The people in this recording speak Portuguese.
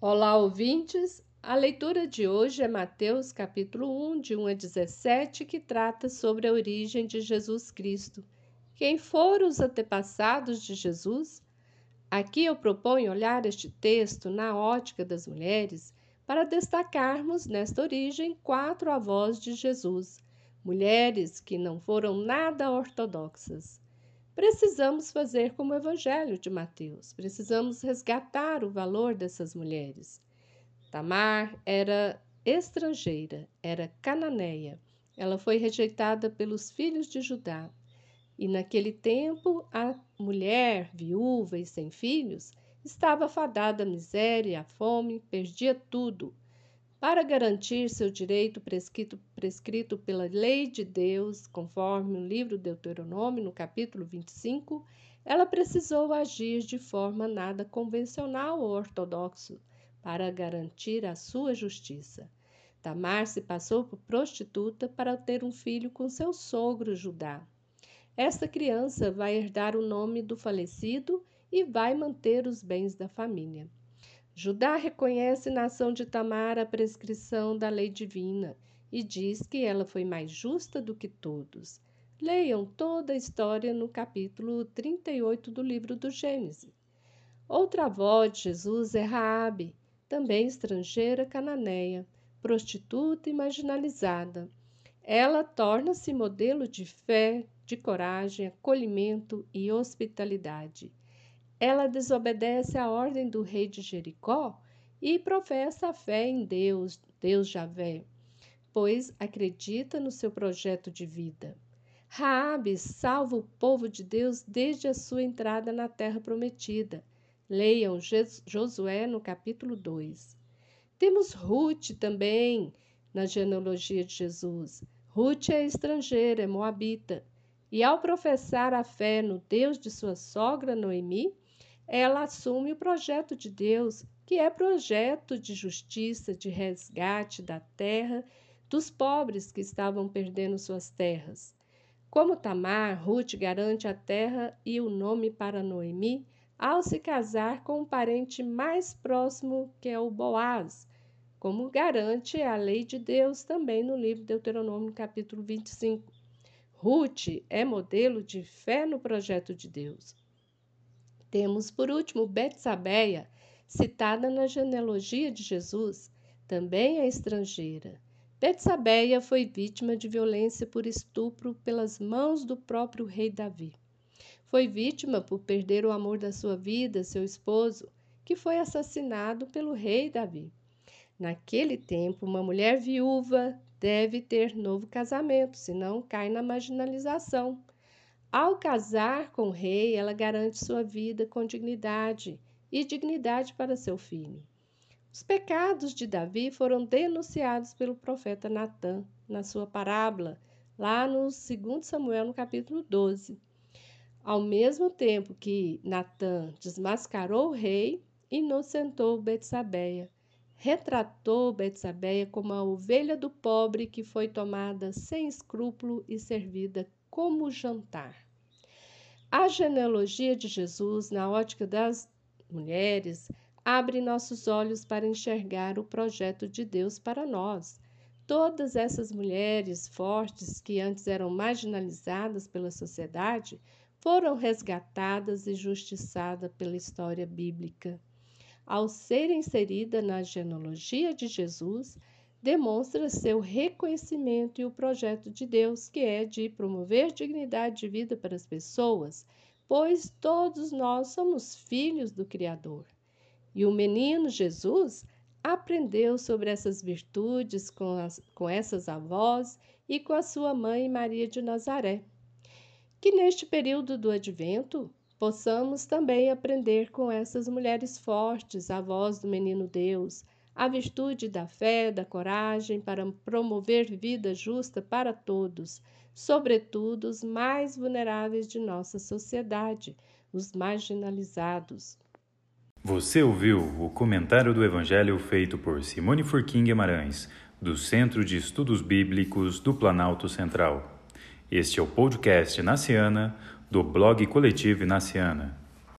Olá, ouvintes! A leitura de hoje é Mateus capítulo 1, de 1 a 17, que trata sobre a origem de Jesus Cristo. Quem foram os antepassados de Jesus? Aqui eu proponho olhar este texto na ótica das mulheres para destacarmos nesta origem quatro avós de Jesus, mulheres que não foram nada ortodoxas. Precisamos fazer como o Evangelho de Mateus, precisamos resgatar o valor dessas mulheres. Tamar era estrangeira, era cananeia. Ela foi rejeitada pelos filhos de Judá. E naquele tempo, a mulher viúva e sem filhos estava fadada à miséria, à fome, perdia tudo para garantir seu direito prescrito, prescrito pela lei de Deus, conforme o livro Deuteronômio, no capítulo 25, ela precisou agir de forma nada convencional ou ortodoxo para garantir a sua justiça. Tamar se passou por prostituta para ter um filho com seu sogro Judá. Esta criança vai herdar o nome do falecido e vai manter os bens da família. Judá reconhece na ação de Tamar a prescrição da lei divina e diz que ela foi mais justa do que todos. Leiam toda a história no capítulo 38 do livro do Gênesis. Outra avó de Jesus é Raabe, também estrangeira cananeia, prostituta e marginalizada. Ela torna-se modelo de fé, de coragem, acolhimento e hospitalidade ela desobedece à ordem do rei de Jericó e professa a fé em Deus, Deus Javé, pois acredita no seu projeto de vida. Raabe salva o povo de Deus desde a sua entrada na terra prometida. Leiam Josué no capítulo 2. Temos Ruth também na genealogia de Jesus. Ruth é estrangeira, é moabita, e ao professar a fé no Deus de sua sogra Noemi, ela assume o projeto de Deus, que é projeto de justiça, de resgate da terra dos pobres que estavam perdendo suas terras. Como Tamar, Ruth garante a terra e o nome para Noemi ao se casar com um parente mais próximo que é o Boaz, como garante a lei de Deus também no livro de Deuteronômio, capítulo 25. Ruth é modelo de fé no projeto de Deus. Temos, por último, Betsabeia, citada na genealogia de Jesus, também é estrangeira. Betsabeia foi vítima de violência por estupro pelas mãos do próprio rei Davi. Foi vítima por perder o amor da sua vida, seu esposo, que foi assassinado pelo rei Davi. Naquele tempo, uma mulher viúva deve ter novo casamento, senão cai na marginalização. Ao casar com o rei, ela garante sua vida com dignidade e dignidade para seu filho. Os pecados de Davi foram denunciados pelo profeta Natã na sua parábola, lá no 2 Samuel, no capítulo 12. Ao mesmo tempo que Natã desmascarou o rei, inocentou Betsabeia, retratou Betsabeia como a ovelha do pobre que foi tomada sem escrúpulo e servida como jantar. A genealogia de Jesus, na ótica das mulheres, abre nossos olhos para enxergar o projeto de Deus para nós. Todas essas mulheres fortes que antes eram marginalizadas pela sociedade foram resgatadas e justiçadas pela história bíblica. Ao ser inserida na genealogia de Jesus, demonstra seu reconhecimento e o projeto de Deus, que é de promover dignidade de vida para as pessoas, pois todos nós somos filhos do Criador. E o menino Jesus aprendeu sobre essas virtudes com, as, com essas avós e com a sua mãe Maria de Nazaré. Que neste período do advento possamos também aprender com essas mulheres fortes, avós do menino Deus a virtude da fé, da coragem para promover vida justa para todos, sobretudo os mais vulneráveis de nossa sociedade, os marginalizados. Você ouviu o comentário do Evangelho feito por Simone Furquim Guimarães, do Centro de Estudos Bíblicos do Planalto Central. Este é o podcast Naciana, do blog Coletivo Naciana.